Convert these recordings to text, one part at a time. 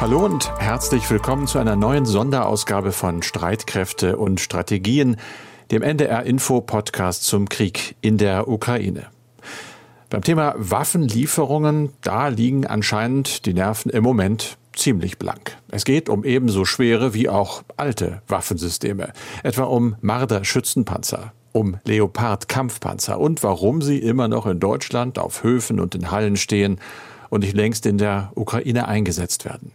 Hallo und herzlich willkommen zu einer neuen Sonderausgabe von Streitkräfte und Strategien, dem NDR Info Podcast zum Krieg in der Ukraine. Beim Thema Waffenlieferungen, da liegen anscheinend die Nerven im Moment ziemlich blank. Es geht um ebenso schwere wie auch alte Waffensysteme, etwa um Marder Schützenpanzer, um Leopard Kampfpanzer und warum sie immer noch in Deutschland auf Höfen und in Hallen stehen und nicht längst in der Ukraine eingesetzt werden.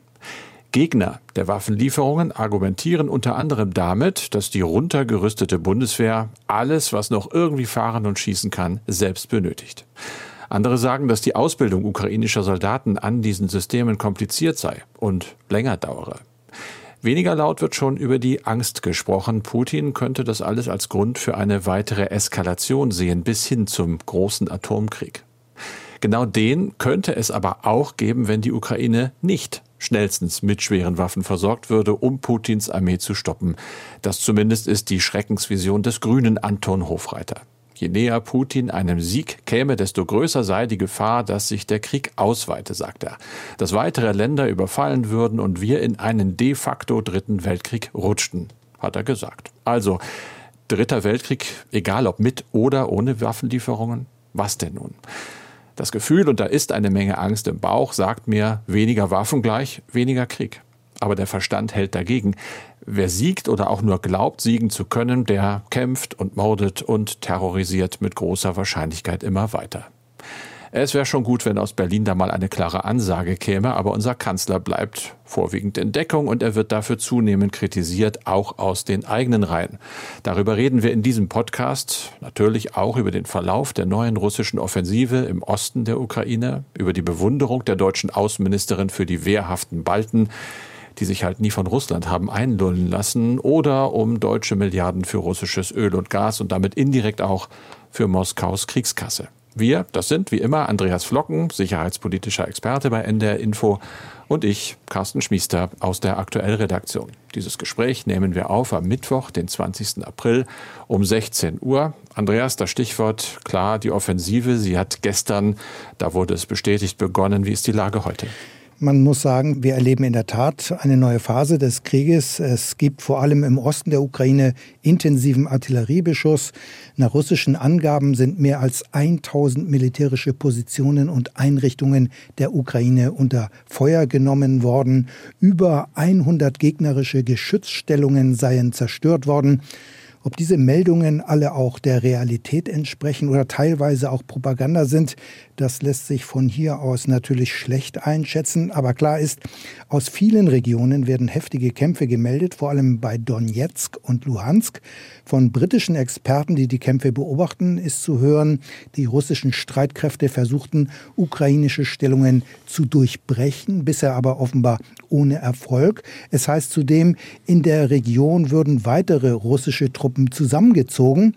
Gegner der Waffenlieferungen argumentieren unter anderem damit, dass die runtergerüstete Bundeswehr alles, was noch irgendwie fahren und schießen kann, selbst benötigt. Andere sagen, dass die Ausbildung ukrainischer Soldaten an diesen Systemen kompliziert sei und länger dauere. Weniger laut wird schon über die Angst gesprochen. Putin könnte das alles als Grund für eine weitere Eskalation sehen, bis hin zum großen Atomkrieg. Genau den könnte es aber auch geben, wenn die Ukraine nicht schnellstens mit schweren Waffen versorgt würde, um Putins Armee zu stoppen. Das zumindest ist die Schreckensvision des grünen Anton Hofreiter. Je näher Putin einem Sieg käme, desto größer sei die Gefahr, dass sich der Krieg ausweite, sagt er. Dass weitere Länder überfallen würden und wir in einen de facto dritten Weltkrieg rutschten, hat er gesagt. Also, dritter Weltkrieg, egal ob mit oder ohne Waffenlieferungen, was denn nun? Das Gefühl, und da ist eine Menge Angst im Bauch, sagt mir, weniger Waffen gleich weniger Krieg. Aber der Verstand hält dagegen. Wer siegt oder auch nur glaubt, siegen zu können, der kämpft und mordet und terrorisiert mit großer Wahrscheinlichkeit immer weiter. Es wäre schon gut, wenn aus Berlin da mal eine klare Ansage käme, aber unser Kanzler bleibt vorwiegend in Deckung und er wird dafür zunehmend kritisiert, auch aus den eigenen Reihen. Darüber reden wir in diesem Podcast, natürlich auch über den Verlauf der neuen russischen Offensive im Osten der Ukraine, über die Bewunderung der deutschen Außenministerin für die wehrhaften Balten, die sich halt nie von Russland haben einlullen lassen, oder um deutsche Milliarden für russisches Öl und Gas und damit indirekt auch für Moskaus Kriegskasse. Wir, das sind wie immer Andreas Flocken, sicherheitspolitischer Experte bei NDR Info und ich, Carsten Schmiester aus der Aktuellredaktion. Dieses Gespräch nehmen wir auf am Mittwoch, den 20. April um 16 Uhr. Andreas, das Stichwort klar, die Offensive, sie hat gestern, da wurde es bestätigt, begonnen. Wie ist die Lage heute? Man muss sagen, wir erleben in der Tat eine neue Phase des Krieges. Es gibt vor allem im Osten der Ukraine intensiven Artilleriebeschuss. Nach russischen Angaben sind mehr als 1000 militärische Positionen und Einrichtungen der Ukraine unter Feuer genommen worden. Über 100 gegnerische Geschützstellungen seien zerstört worden. Ob diese Meldungen alle auch der Realität entsprechen oder teilweise auch Propaganda sind, das lässt sich von hier aus natürlich schlecht einschätzen. Aber klar ist, aus vielen Regionen werden heftige Kämpfe gemeldet, vor allem bei Donetsk und Luhansk. Von britischen Experten, die die Kämpfe beobachten, ist zu hören, die russischen Streitkräfte versuchten, ukrainische Stellungen zu durchbrechen, bisher aber offenbar ohne Erfolg. Es heißt zudem, in der Region würden weitere russische Truppen zusammengezogen.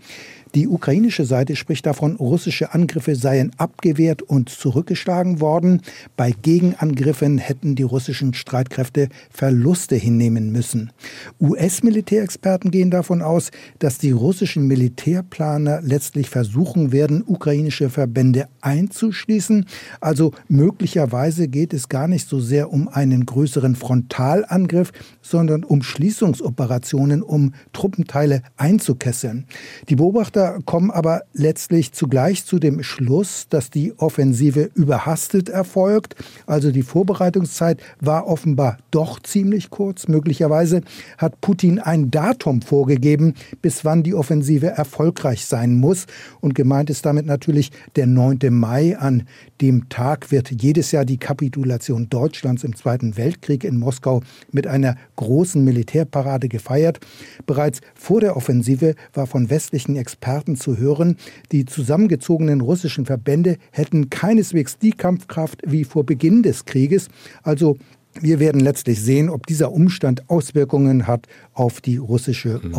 Die ukrainische Seite spricht davon, russische Angriffe seien abgewehrt und zurückgeschlagen worden. Bei Gegenangriffen hätten die russischen Streitkräfte Verluste hinnehmen müssen. US-Militärexperten gehen davon aus, dass die russischen Militärplaner letztlich versuchen werden, ukrainische Verbände einzuschließen. Also möglicherweise geht es gar nicht so sehr um einen größeren Frontalangriff, sondern um Schließungsoperationen, um Truppenteile einzukesseln. Die Beobachter Beobachter kommen aber letztlich zugleich zu dem Schluss, dass die Offensive überhastet erfolgt. Also die Vorbereitungszeit war offenbar doch ziemlich kurz. Möglicherweise hat Putin ein Datum vorgegeben, bis wann die Offensive erfolgreich sein muss. Und gemeint ist damit natürlich der 9. Mai. An dem Tag wird jedes Jahr die Kapitulation Deutschlands im Zweiten Weltkrieg in Moskau mit einer großen Militärparade gefeiert. Bereits vor der Offensive war von westlichen Experten Experten zu hören, die zusammengezogenen russischen Verbände hätten keineswegs die Kampfkraft wie vor Beginn des Krieges. Also wir werden letztlich sehen, ob dieser Umstand Auswirkungen hat auf die russische mhm.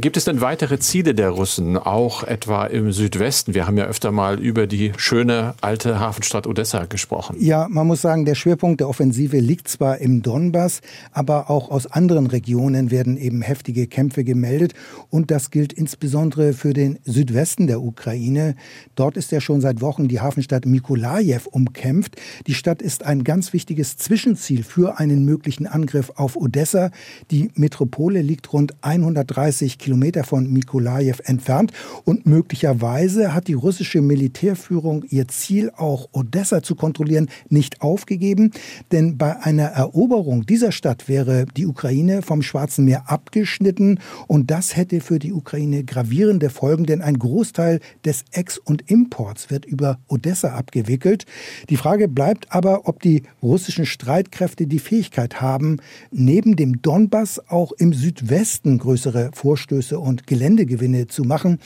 Gibt es denn weitere Ziele der Russen, auch etwa im Südwesten? Wir haben ja öfter mal über die schöne alte Hafenstadt Odessa gesprochen. Ja, man muss sagen, der Schwerpunkt der Offensive liegt zwar im Donbass, aber auch aus anderen Regionen werden eben heftige Kämpfe gemeldet. Und das gilt insbesondere für den Südwesten der Ukraine. Dort ist ja schon seit Wochen die Hafenstadt Mikolajew umkämpft. Die Stadt ist ein ganz wichtiges Zwischenziel für einen möglichen Angriff auf Odessa. Die Metropole liegt rund 130 Kilometer Kilometer von Mikolajew entfernt. Und möglicherweise hat die russische Militärführung ihr Ziel, auch Odessa zu kontrollieren, nicht aufgegeben. Denn bei einer Eroberung dieser Stadt wäre die Ukraine vom Schwarzen Meer abgeschnitten. Und das hätte für die Ukraine gravierende Folgen, denn ein Großteil des Ex- und Imports wird über Odessa abgewickelt. Die Frage bleibt aber, ob die russischen Streitkräfte die Fähigkeit haben, neben dem Donbass auch im Südwesten größere Vorstöße Anstöße und Geländegewinne zu machen.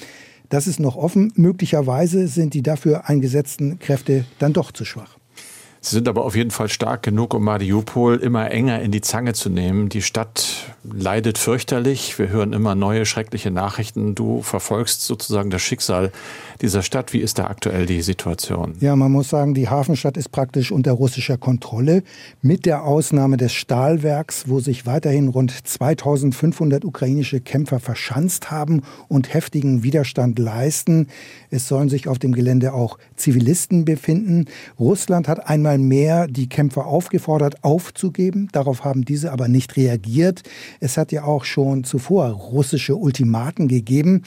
Das ist noch offen. Möglicherweise sind die dafür eingesetzten Kräfte dann doch zu schwach. Sie sind aber auf jeden Fall stark genug, um Mariupol immer enger in die Zange zu nehmen. Die Stadt leidet fürchterlich. Wir hören immer neue schreckliche Nachrichten. Du verfolgst sozusagen das Schicksal dieser Stadt. Wie ist da aktuell die Situation? Ja, man muss sagen, die Hafenstadt ist praktisch unter russischer Kontrolle, mit der Ausnahme des Stahlwerks, wo sich weiterhin rund 2500 ukrainische Kämpfer verschanzt haben und heftigen Widerstand leisten. Es sollen sich auf dem Gelände auch Zivilisten befinden. Russland hat einmal einmal mehr die Kämpfer aufgefordert, aufzugeben. Darauf haben diese aber nicht reagiert. Es hat ja auch schon zuvor russische Ultimaten gegeben.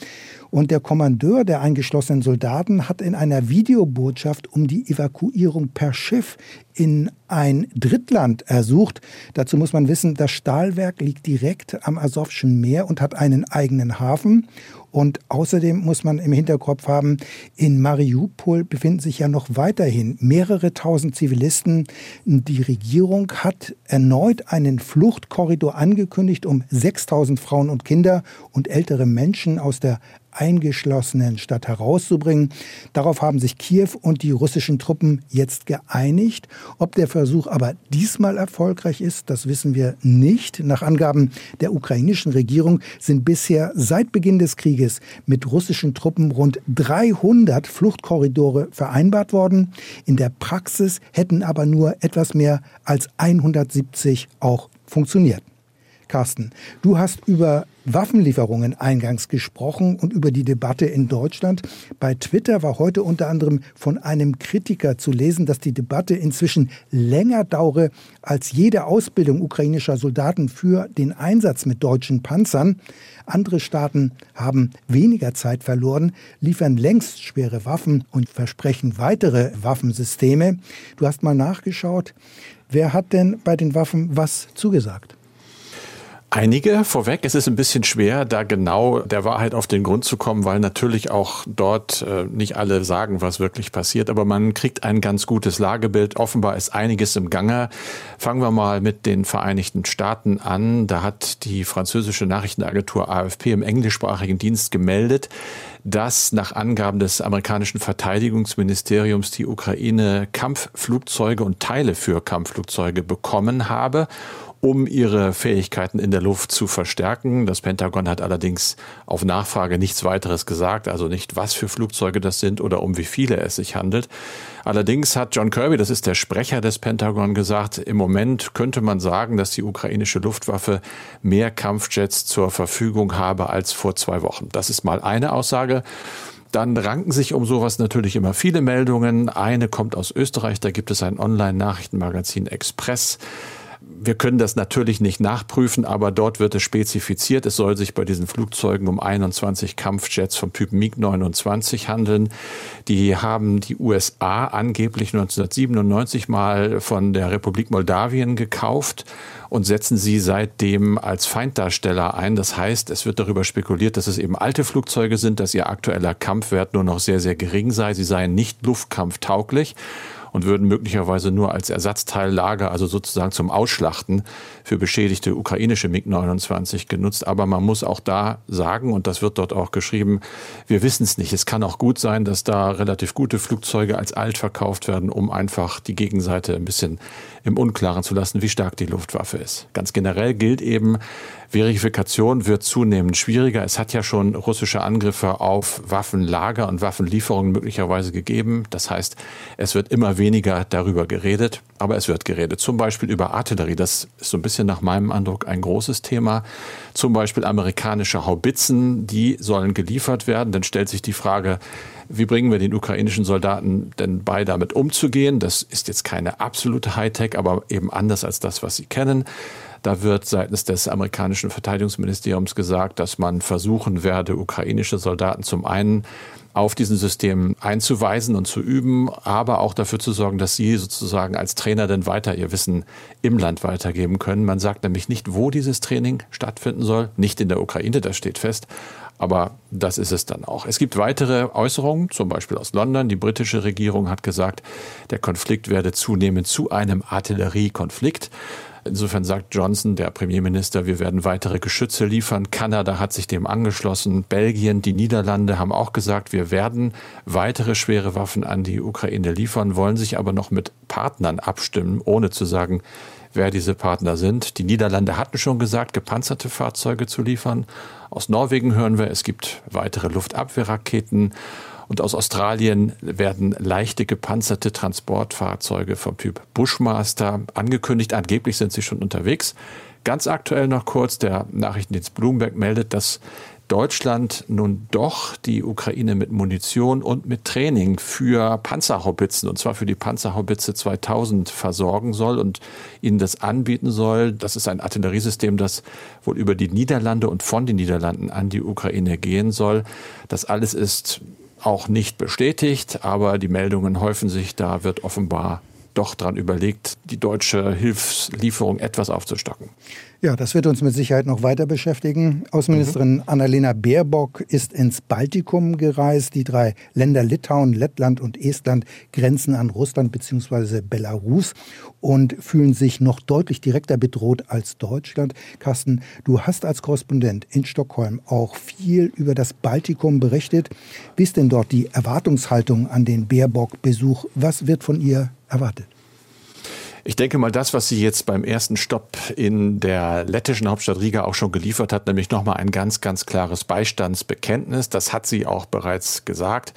Und der Kommandeur der eingeschlossenen Soldaten hat in einer Videobotschaft um die Evakuierung per Schiff in ein Drittland ersucht. Dazu muss man wissen, das Stahlwerk liegt direkt am Asowschen Meer und hat einen eigenen Hafen. Und außerdem muss man im Hinterkopf haben, in Mariupol befinden sich ja noch weiterhin mehrere tausend Zivilisten. Die Regierung hat erneut einen Fluchtkorridor angekündigt, um 6000 Frauen und Kinder und ältere Menschen aus der eingeschlossenen Stadt herauszubringen. Darauf haben sich Kiew und die russischen Truppen jetzt geeinigt. Ob der Versuch aber diesmal erfolgreich ist, das wissen wir nicht. Nach Angaben der ukrainischen Regierung sind bisher seit Beginn des Krieges mit russischen Truppen rund 300 Fluchtkorridore vereinbart worden. In der Praxis hätten aber nur etwas mehr als 170 auch funktioniert. Carsten, du hast über Waffenlieferungen eingangs gesprochen und über die Debatte in Deutschland. Bei Twitter war heute unter anderem von einem Kritiker zu lesen, dass die Debatte inzwischen länger dauere als jede Ausbildung ukrainischer Soldaten für den Einsatz mit deutschen Panzern. Andere Staaten haben weniger Zeit verloren, liefern längst schwere Waffen und versprechen weitere Waffensysteme. Du hast mal nachgeschaut. Wer hat denn bei den Waffen was zugesagt? Einige vorweg. Es ist ein bisschen schwer, da genau der Wahrheit auf den Grund zu kommen, weil natürlich auch dort äh, nicht alle sagen, was wirklich passiert. Aber man kriegt ein ganz gutes Lagebild. Offenbar ist einiges im Gange. Fangen wir mal mit den Vereinigten Staaten an. Da hat die französische Nachrichtenagentur AFP im englischsprachigen Dienst gemeldet, dass nach Angaben des amerikanischen Verteidigungsministeriums die Ukraine Kampfflugzeuge und Teile für Kampfflugzeuge bekommen habe um ihre Fähigkeiten in der Luft zu verstärken. Das Pentagon hat allerdings auf Nachfrage nichts weiteres gesagt, also nicht, was für Flugzeuge das sind oder um wie viele es sich handelt. Allerdings hat John Kirby, das ist der Sprecher des Pentagon, gesagt, im Moment könnte man sagen, dass die ukrainische Luftwaffe mehr Kampfjets zur Verfügung habe als vor zwei Wochen. Das ist mal eine Aussage. Dann ranken sich um sowas natürlich immer viele Meldungen. Eine kommt aus Österreich, da gibt es ein Online-Nachrichtenmagazin Express wir können das natürlich nicht nachprüfen, aber dort wird es spezifiziert. Es soll sich bei diesen Flugzeugen um 21 Kampfjets vom Typ MiG-29 handeln. Die haben die USA angeblich 1997 mal von der Republik Moldawien gekauft und setzen sie seitdem als Feinddarsteller ein. Das heißt, es wird darüber spekuliert, dass es eben alte Flugzeuge sind, dass ihr aktueller Kampfwert nur noch sehr, sehr gering sei. Sie seien nicht luftkampftauglich. Und würden möglicherweise nur als Ersatzteillager, also sozusagen zum Ausschlachten für beschädigte ukrainische MiG-29 genutzt. Aber man muss auch da sagen, und das wird dort auch geschrieben, wir wissen es nicht. Es kann auch gut sein, dass da relativ gute Flugzeuge als alt verkauft werden, um einfach die Gegenseite ein bisschen im Unklaren zu lassen, wie stark die Luftwaffe ist. Ganz generell gilt eben, Verifikation wird zunehmend schwieriger. Es hat ja schon russische Angriffe auf Waffenlager und Waffenlieferungen möglicherweise gegeben. Das heißt, es wird immer weniger darüber geredet, aber es wird geredet. Zum Beispiel über Artillerie. Das ist so ein bisschen nach meinem Eindruck ein großes Thema. Zum Beispiel amerikanische Haubitzen, die sollen geliefert werden. Dann stellt sich die Frage, wie bringen wir den ukrainischen Soldaten denn bei, damit umzugehen? Das ist jetzt keine absolute Hightech, aber eben anders als das, was sie kennen. Da wird seitens des amerikanischen Verteidigungsministeriums gesagt, dass man versuchen werde, ukrainische Soldaten zum einen auf diesen System einzuweisen und zu üben, aber auch dafür zu sorgen, dass sie sozusagen als Trainer dann weiter ihr Wissen im Land weitergeben können. Man sagt nämlich nicht, wo dieses Training stattfinden soll, nicht in der Ukraine, das steht fest, aber das ist es dann auch. Es gibt weitere Äußerungen, zum Beispiel aus London. Die britische Regierung hat gesagt, der Konflikt werde zunehmend zu einem Artilleriekonflikt. Insofern sagt Johnson, der Premierminister, wir werden weitere Geschütze liefern. Kanada hat sich dem angeschlossen. Belgien, die Niederlande haben auch gesagt, wir werden weitere schwere Waffen an die Ukraine liefern, wollen sich aber noch mit Partnern abstimmen, ohne zu sagen, wer diese Partner sind. Die Niederlande hatten schon gesagt, gepanzerte Fahrzeuge zu liefern. Aus Norwegen hören wir, es gibt weitere Luftabwehrraketen. Und aus Australien werden leichte gepanzerte Transportfahrzeuge vom Typ Bushmaster angekündigt. Angeblich sind sie schon unterwegs. Ganz aktuell noch kurz, der Nachrichtendienst Bloomberg meldet, dass Deutschland nun doch die Ukraine mit Munition und mit Training für Panzerhaubitzen, und zwar für die Panzerhaubitze 2000 versorgen soll und ihnen das anbieten soll. Das ist ein Artilleriesystem, das wohl über die Niederlande und von den Niederlanden an die Ukraine gehen soll. Das alles ist auch nicht bestätigt, aber die Meldungen häufen sich. Da wird offenbar doch dran überlegt, die deutsche Hilfslieferung etwas aufzustocken. Ja, das wird uns mit Sicherheit noch weiter beschäftigen. Außenministerin mhm. Annalena Baerbock ist ins Baltikum gereist. Die drei Länder Litauen, Lettland und Estland grenzen an Russland bzw. Belarus und fühlen sich noch deutlich direkter bedroht als Deutschland. Carsten, du hast als Korrespondent in Stockholm auch viel über das Baltikum berichtet. Wie ist denn dort die Erwartungshaltung an den Baerbock-Besuch? Was wird von ihr erwartet? Ich denke mal, das, was sie jetzt beim ersten Stopp in der lettischen Hauptstadt Riga auch schon geliefert hat, nämlich nochmal ein ganz, ganz klares Beistandsbekenntnis, das hat sie auch bereits gesagt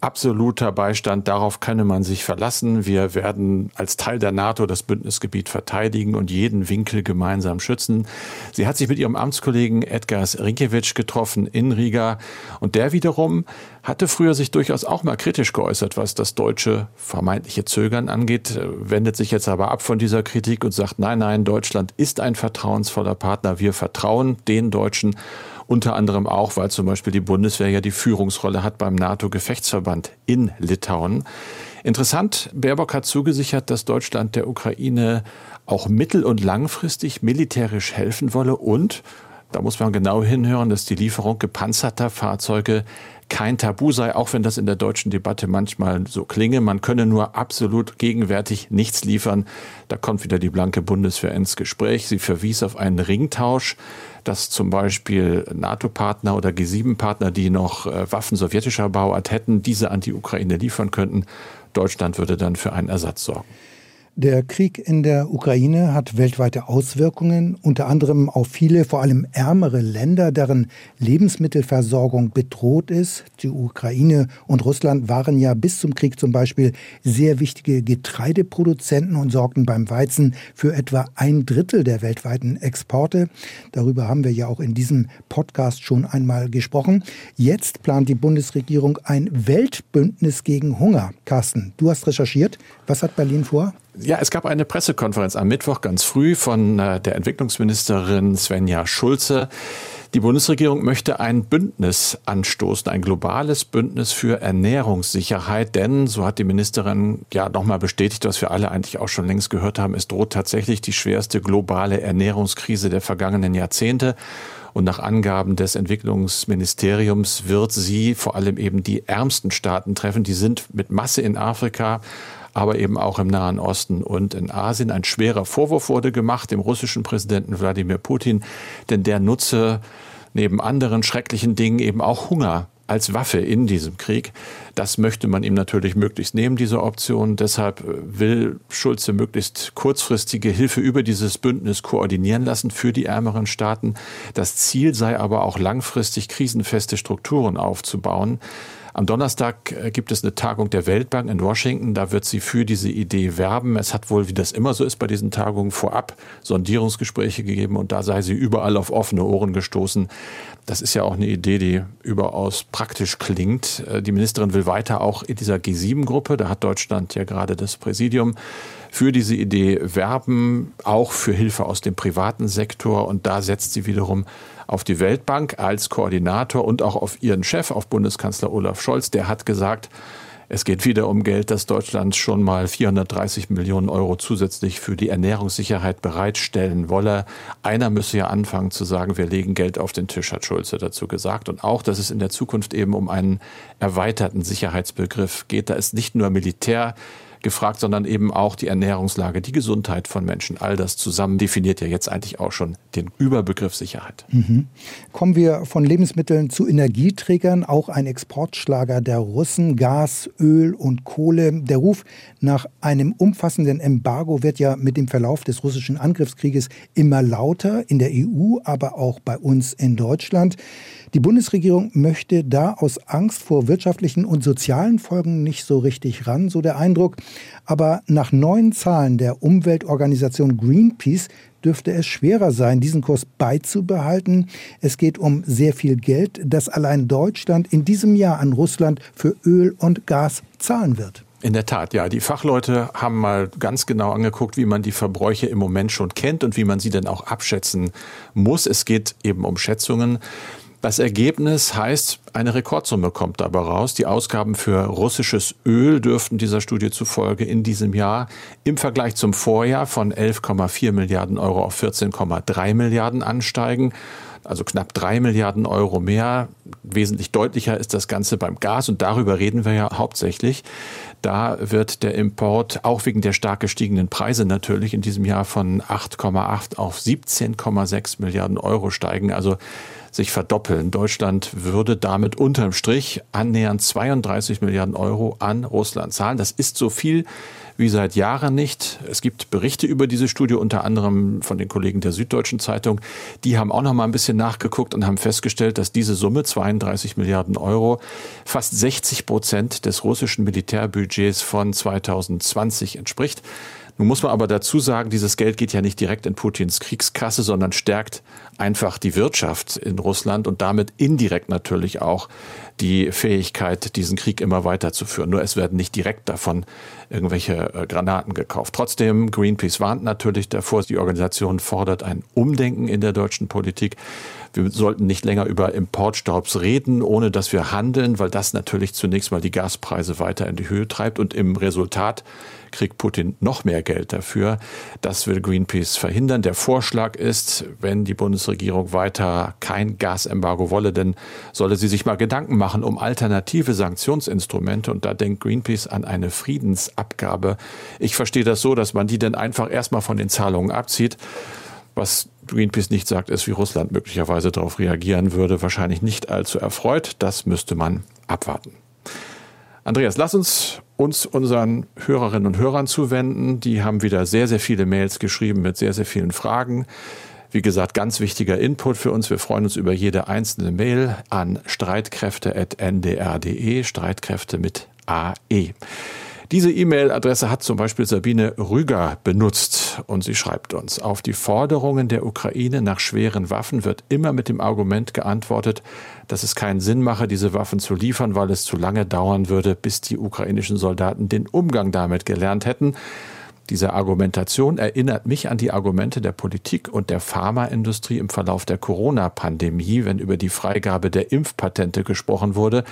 absoluter Beistand, darauf könne man sich verlassen. Wir werden als Teil der NATO das Bündnisgebiet verteidigen und jeden Winkel gemeinsam schützen. Sie hat sich mit ihrem Amtskollegen Edgars Rinkewitsch getroffen in Riga und der wiederum hatte früher sich durchaus auch mal kritisch geäußert, was das deutsche vermeintliche Zögern angeht, wendet sich jetzt aber ab von dieser Kritik und sagt, nein, nein, Deutschland ist ein vertrauensvoller Partner. Wir vertrauen den Deutschen unter anderem auch, weil zum Beispiel die Bundeswehr ja die Führungsrolle hat beim NATO-Gefechtsverband in Litauen. Interessant, Baerbock hat zugesichert, dass Deutschland der Ukraine auch mittel- und langfristig militärisch helfen wolle und da muss man genau hinhören, dass die Lieferung gepanzerter Fahrzeuge kein Tabu sei, auch wenn das in der deutschen Debatte manchmal so klinge. Man könne nur absolut gegenwärtig nichts liefern. Da kommt wieder die blanke Bundeswehr ins Gespräch. Sie verwies auf einen Ringtausch, dass zum Beispiel NATO-Partner oder G7-Partner, die noch äh, Waffen sowjetischer Bauart hätten, diese an die Ukraine liefern könnten. Deutschland würde dann für einen Ersatz sorgen. Der Krieg in der Ukraine hat weltweite Auswirkungen, unter anderem auf viele, vor allem ärmere Länder, deren Lebensmittelversorgung bedroht ist. Die Ukraine und Russland waren ja bis zum Krieg zum Beispiel sehr wichtige Getreideproduzenten und sorgten beim Weizen für etwa ein Drittel der weltweiten Exporte. Darüber haben wir ja auch in diesem Podcast schon einmal gesprochen. Jetzt plant die Bundesregierung ein Weltbündnis gegen Hunger. Carsten, du hast recherchiert. Was hat Berlin vor? Ja, es gab eine Pressekonferenz am Mittwoch ganz früh von äh, der Entwicklungsministerin Svenja Schulze. Die Bundesregierung möchte ein Bündnis anstoßen, ein globales Bündnis für Ernährungssicherheit, denn, so hat die Ministerin ja nochmal bestätigt, was wir alle eigentlich auch schon längst gehört haben, es droht tatsächlich die schwerste globale Ernährungskrise der vergangenen Jahrzehnte. Und nach Angaben des Entwicklungsministeriums wird sie vor allem eben die ärmsten Staaten treffen. Die sind mit Masse in Afrika aber eben auch im Nahen Osten und in Asien. Ein schwerer Vorwurf wurde gemacht dem russischen Präsidenten Wladimir Putin, denn der nutze neben anderen schrecklichen Dingen eben auch Hunger als Waffe in diesem Krieg. Das möchte man ihm natürlich möglichst nehmen, diese Option. Deshalb will Schulze möglichst kurzfristige Hilfe über dieses Bündnis koordinieren lassen für die ärmeren Staaten. Das Ziel sei aber auch langfristig krisenfeste Strukturen aufzubauen. Am Donnerstag äh, gibt es eine Tagung der Weltbank in Washington. Da wird sie für diese Idee werben. Es hat wohl, wie das immer so ist bei diesen Tagungen, vorab Sondierungsgespräche gegeben und da sei sie überall auf offene Ohren gestoßen. Das ist ja auch eine Idee, die überaus praktisch klingt. Äh, die Ministerin will weiter auch in dieser G7-Gruppe, da hat Deutschland ja gerade das Präsidium, für diese Idee werben, auch für Hilfe aus dem privaten Sektor. Und da setzt sie wiederum auf die Weltbank als Koordinator und auch auf ihren Chef, auf Bundeskanzler Olaf Scholz. Der hat gesagt, es geht wieder um Geld, dass Deutschland schon mal 430 Millionen Euro zusätzlich für die Ernährungssicherheit bereitstellen wolle. Einer müsse ja anfangen zu sagen, wir legen Geld auf den Tisch, hat Schulze dazu gesagt. Und auch, dass es in der Zukunft eben um einen erweiterten Sicherheitsbegriff geht. Da ist nicht nur Militär gefragt, sondern eben auch die Ernährungslage, die Gesundheit von Menschen. All das zusammen definiert ja jetzt eigentlich auch schon den Überbegriff Sicherheit. Mhm. Kommen wir von Lebensmitteln zu Energieträgern, auch ein Exportschlager der Russen, Gas, Öl und Kohle. Der Ruf nach einem umfassenden Embargo wird ja mit dem Verlauf des russischen Angriffskrieges immer lauter in der EU, aber auch bei uns in Deutschland. Die Bundesregierung möchte da aus Angst vor wirtschaftlichen und sozialen Folgen nicht so richtig ran, so der Eindruck. Aber nach neuen Zahlen der Umweltorganisation Greenpeace dürfte es schwerer sein, diesen Kurs beizubehalten. Es geht um sehr viel Geld, das allein Deutschland in diesem Jahr an Russland für Öl und Gas zahlen wird. In der Tat, ja. Die Fachleute haben mal ganz genau angeguckt, wie man die Verbräuche im Moment schon kennt und wie man sie dann auch abschätzen muss. Es geht eben um Schätzungen. Das Ergebnis heißt, eine Rekordsumme kommt dabei raus. Die Ausgaben für russisches Öl dürften dieser Studie zufolge in diesem Jahr im Vergleich zum Vorjahr von 11,4 Milliarden Euro auf 14,3 Milliarden ansteigen also knapp drei Milliarden Euro mehr. Wesentlich deutlicher ist das Ganze beim Gas und darüber reden wir ja hauptsächlich. Da wird der Import auch wegen der stark gestiegenen Preise natürlich in diesem Jahr von 8,8 auf 17,6 Milliarden Euro steigen. Also sich verdoppeln. Deutschland würde damit unterm Strich annähernd 32 Milliarden Euro an Russland zahlen. Das ist so viel wie seit Jahren nicht. Es gibt Berichte über diese Studie, unter anderem von den Kollegen der Süddeutschen Zeitung. Die haben auch noch mal ein bisschen nachgeguckt und haben festgestellt, dass diese Summe 32 Milliarden Euro fast 60 Prozent des russischen Militärbudgets von 2020 entspricht. Nun muss man aber dazu sagen, dieses Geld geht ja nicht direkt in Putins Kriegskasse, sondern stärkt einfach die Wirtschaft in Russland und damit indirekt natürlich auch die Fähigkeit, diesen Krieg immer weiterzuführen. Nur es werden nicht direkt davon irgendwelche äh, Granaten gekauft. Trotzdem, Greenpeace warnt natürlich davor, die Organisation fordert ein Umdenken in der deutschen Politik. Wir sollten nicht länger über Importstaubs reden, ohne dass wir handeln, weil das natürlich zunächst mal die Gaspreise weiter in die Höhe treibt und im Resultat kriegt Putin noch mehr Geld dafür. Das will Greenpeace verhindern. Der Vorschlag ist, wenn die Bundesregierung weiter kein Gasembargo wolle, dann solle sie sich mal Gedanken machen um alternative Sanktionsinstrumente. Und da denkt Greenpeace an eine Friedensabgabe. Ich verstehe das so, dass man die dann einfach erstmal von den Zahlungen abzieht. Was Greenpeace nicht sagt, ist, wie Russland möglicherweise darauf reagieren würde. Wahrscheinlich nicht allzu erfreut. Das müsste man abwarten. Andreas, lass uns uns unseren Hörerinnen und Hörern zuwenden. Die haben wieder sehr, sehr viele Mails geschrieben mit sehr, sehr vielen Fragen. Wie gesagt, ganz wichtiger Input für uns. Wir freuen uns über jede einzelne Mail an streitkräfte.ndr.de, Streitkräfte mit AE. Diese E-Mail-Adresse hat zum Beispiel Sabine Rüger benutzt und sie schreibt uns, auf die Forderungen der Ukraine nach schweren Waffen wird immer mit dem Argument geantwortet, dass es keinen Sinn mache, diese Waffen zu liefern, weil es zu lange dauern würde, bis die ukrainischen Soldaten den Umgang damit gelernt hätten. Diese Argumentation erinnert mich an die Argumente der Politik und der Pharmaindustrie im Verlauf der Corona-Pandemie, wenn über die Freigabe der Impfpatente gesprochen wurde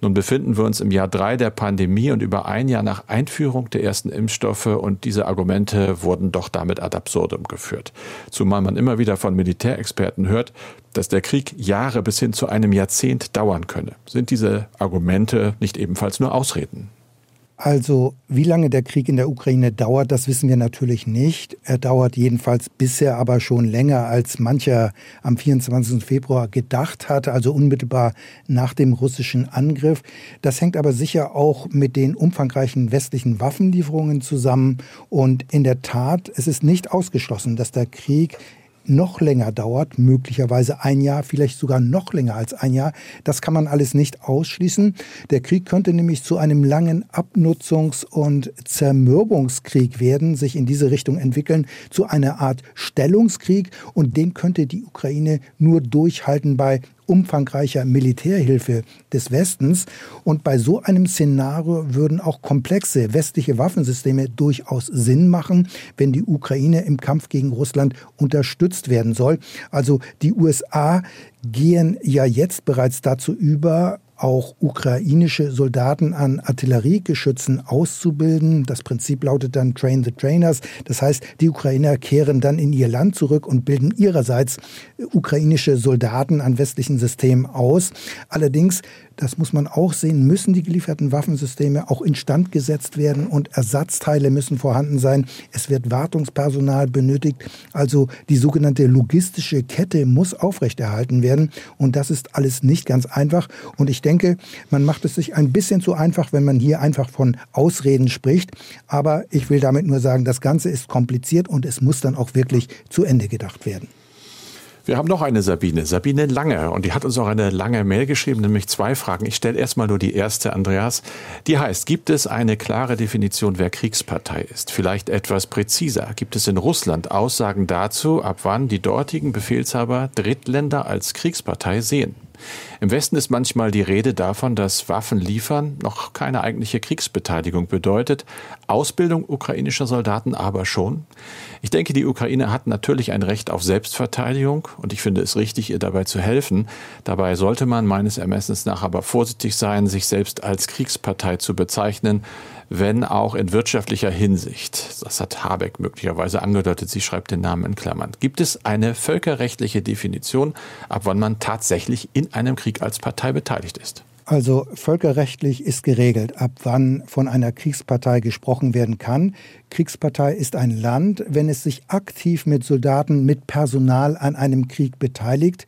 nun befinden wir uns im Jahr drei der Pandemie und über ein Jahr nach Einführung der ersten Impfstoffe und diese Argumente wurden doch damit ad absurdum geführt. Zumal man immer wieder von Militärexperten hört, dass der Krieg Jahre bis hin zu einem Jahrzehnt dauern könne. Sind diese Argumente nicht ebenfalls nur Ausreden? Also wie lange der Krieg in der Ukraine dauert, das wissen wir natürlich nicht. Er dauert jedenfalls bisher aber schon länger, als mancher am 24. Februar gedacht hat, also unmittelbar nach dem russischen Angriff. Das hängt aber sicher auch mit den umfangreichen westlichen Waffenlieferungen zusammen. Und in der Tat, es ist nicht ausgeschlossen, dass der Krieg noch länger dauert, möglicherweise ein Jahr, vielleicht sogar noch länger als ein Jahr. Das kann man alles nicht ausschließen. Der Krieg könnte nämlich zu einem langen Abnutzungs- und Zermürbungskrieg werden, sich in diese Richtung entwickeln, zu einer Art Stellungskrieg. Und den könnte die Ukraine nur durchhalten bei umfangreicher Militärhilfe des Westens. Und bei so einem Szenario würden auch komplexe westliche Waffensysteme durchaus Sinn machen, wenn die Ukraine im Kampf gegen Russland unterstützt werden soll. Also die USA gehen ja jetzt bereits dazu über, auch ukrainische Soldaten an Artilleriegeschützen auszubilden. Das Prinzip lautet dann Train the Trainers. Das heißt, die Ukrainer kehren dann in ihr Land zurück und bilden ihrerseits ukrainische Soldaten an westlichen Systemen aus. Allerdings das muss man auch sehen, müssen die gelieferten Waffensysteme auch instand gesetzt werden und Ersatzteile müssen vorhanden sein. Es wird Wartungspersonal benötigt. Also die sogenannte logistische Kette muss aufrechterhalten werden. Und das ist alles nicht ganz einfach. Und ich denke, man macht es sich ein bisschen zu einfach, wenn man hier einfach von Ausreden spricht. Aber ich will damit nur sagen, das Ganze ist kompliziert und es muss dann auch wirklich zu Ende gedacht werden. Wir haben noch eine Sabine, Sabine Lange, und die hat uns auch eine lange Mail geschrieben, nämlich zwei Fragen. Ich stelle erstmal nur die erste, Andreas. Die heißt, gibt es eine klare Definition, wer Kriegspartei ist? Vielleicht etwas präziser. Gibt es in Russland Aussagen dazu, ab wann die dortigen Befehlshaber Drittländer als Kriegspartei sehen? Im Westen ist manchmal die Rede davon, dass Waffen liefern noch keine eigentliche Kriegsbeteiligung bedeutet, Ausbildung ukrainischer Soldaten aber schon. Ich denke, die Ukraine hat natürlich ein Recht auf Selbstverteidigung und ich finde es richtig, ihr dabei zu helfen. Dabei sollte man meines Ermessens nach aber vorsichtig sein, sich selbst als Kriegspartei zu bezeichnen, wenn auch in wirtschaftlicher Hinsicht. Das hat Habeck möglicherweise angedeutet. Sie schreibt den Namen in Klammern. Gibt es eine völkerrechtliche Definition, ab wann man tatsächlich in einem Krieg als Partei beteiligt ist? Also völkerrechtlich ist geregelt, ab wann von einer Kriegspartei gesprochen werden kann. Kriegspartei ist ein Land, wenn es sich aktiv mit Soldaten, mit Personal an einem Krieg beteiligt.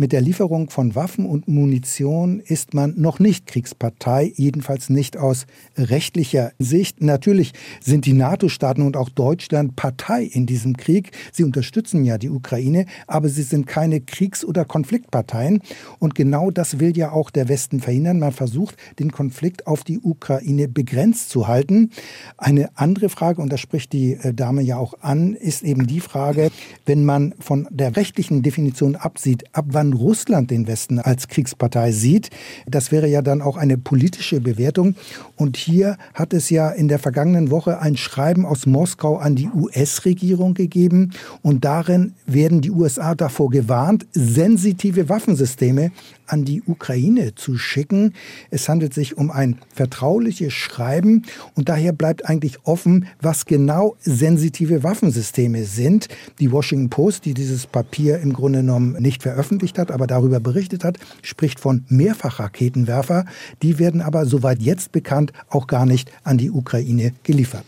Mit der Lieferung von Waffen und Munition ist man noch nicht Kriegspartei, jedenfalls nicht aus rechtlicher Sicht. Natürlich sind die NATO-Staaten und auch Deutschland Partei in diesem Krieg. Sie unterstützen ja die Ukraine, aber sie sind keine Kriegs- oder Konfliktparteien. Und genau das will ja auch der Westen verhindern. Man versucht, den Konflikt auf die Ukraine begrenzt zu halten. Eine andere Frage, und das spricht die äh, Dame ja auch an, ist eben die Frage, wenn man von der rechtlichen Definition absieht, ab wann Russland den Westen als Kriegspartei sieht. Das wäre ja dann auch eine politische Bewertung. Und hier hat es ja in der vergangenen Woche ein Schreiben aus Moskau an die US-Regierung gegeben. Und darin werden die USA davor gewarnt, sensitive Waffensysteme an die Ukraine zu schicken. Es handelt sich um ein vertrauliches Schreiben und daher bleibt eigentlich offen, was genau sensitive Waffensysteme sind. Die Washington Post, die dieses Papier im Grunde genommen nicht veröffentlicht hat, aber darüber berichtet hat, spricht von Mehrfachraketenwerfer. Die werden aber, soweit jetzt bekannt, auch gar nicht an die Ukraine geliefert.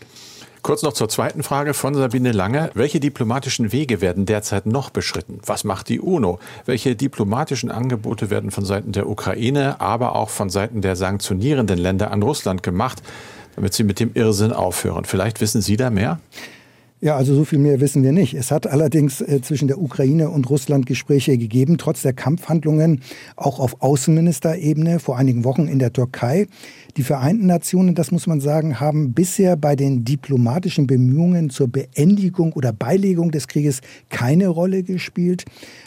Kurz noch zur zweiten Frage von Sabine Lange. Welche diplomatischen Wege werden derzeit noch beschritten? Was macht die UNO? Welche diplomatischen Angebote werden von Seiten der Ukraine, aber auch von Seiten der sanktionierenden Länder an Russland gemacht, damit sie mit dem Irrsinn aufhören? Vielleicht wissen Sie da mehr? Ja, also so viel mehr wissen wir nicht. Es hat allerdings äh, zwischen der Ukraine und Russland Gespräche gegeben, trotz der Kampfhandlungen auch auf Außenministerebene vor einigen Wochen in der Türkei. Die Vereinten Nationen, das muss man sagen, haben bisher bei den diplomatischen Bemühungen zur Beendigung oder Beilegung des Krieges keine Rolle gespielt.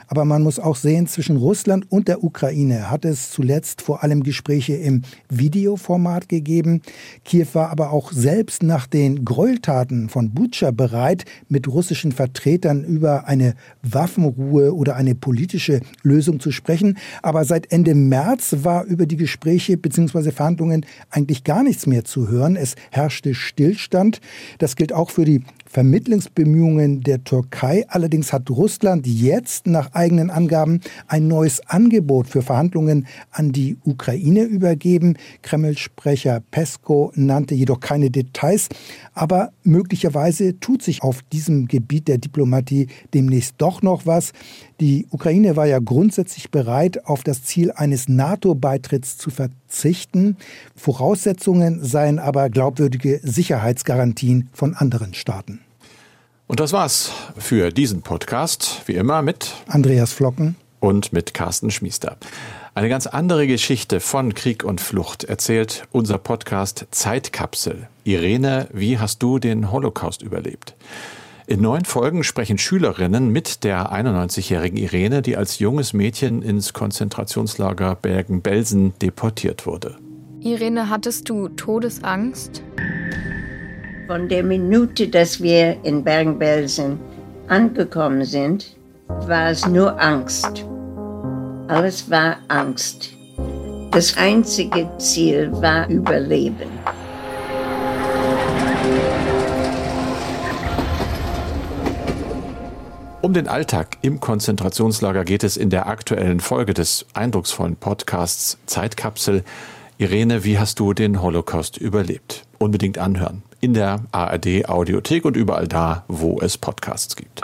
Aber man muss auch sehen, zwischen Russland und der Ukraine hat es zuletzt vor allem Gespräche im Videoformat gegeben. Kiew war aber auch selbst nach den Gräueltaten von Butscha bereit, mit russischen Vertretern über eine Waffenruhe oder eine politische Lösung zu sprechen. Aber seit Ende März war über die Gespräche bzw. Verhandlungen eigentlich gar nichts mehr zu hören. Es herrschte Stillstand. Das gilt auch für die Vermittlungsbemühungen der Türkei. Allerdings hat Russland jetzt nach eigenen Angaben ein neues Angebot für Verhandlungen an die Ukraine übergeben. Kreml-Sprecher Pesko nannte jedoch keine Details, aber möglicherweise tut sich auf diesem Gebiet der Diplomatie demnächst doch noch was. Die Ukraine war ja grundsätzlich bereit, auf das Ziel eines NATO-Beitritts zu verzichten. Voraussetzungen seien aber glaubwürdige Sicherheitsgarantien von anderen Staaten. Und das war's für diesen Podcast. Wie immer mit Andreas Flocken und mit Carsten Schmiester. Eine ganz andere Geschichte von Krieg und Flucht erzählt unser Podcast Zeitkapsel. Irene, wie hast du den Holocaust überlebt? In neun Folgen sprechen Schülerinnen mit der 91-jährigen Irene, die als junges Mädchen ins Konzentrationslager Bergen-Belsen deportiert wurde. Irene, hattest du Todesangst? Von der Minute, dass wir in Bergen-Belsen angekommen sind, war es nur Angst. Alles war Angst. Das einzige Ziel war Überleben. Um den Alltag im Konzentrationslager geht es in der aktuellen Folge des eindrucksvollen Podcasts Zeitkapsel. Irene, wie hast du den Holocaust überlebt? Unbedingt anhören. In der ARD Audiothek und überall da, wo es Podcasts gibt.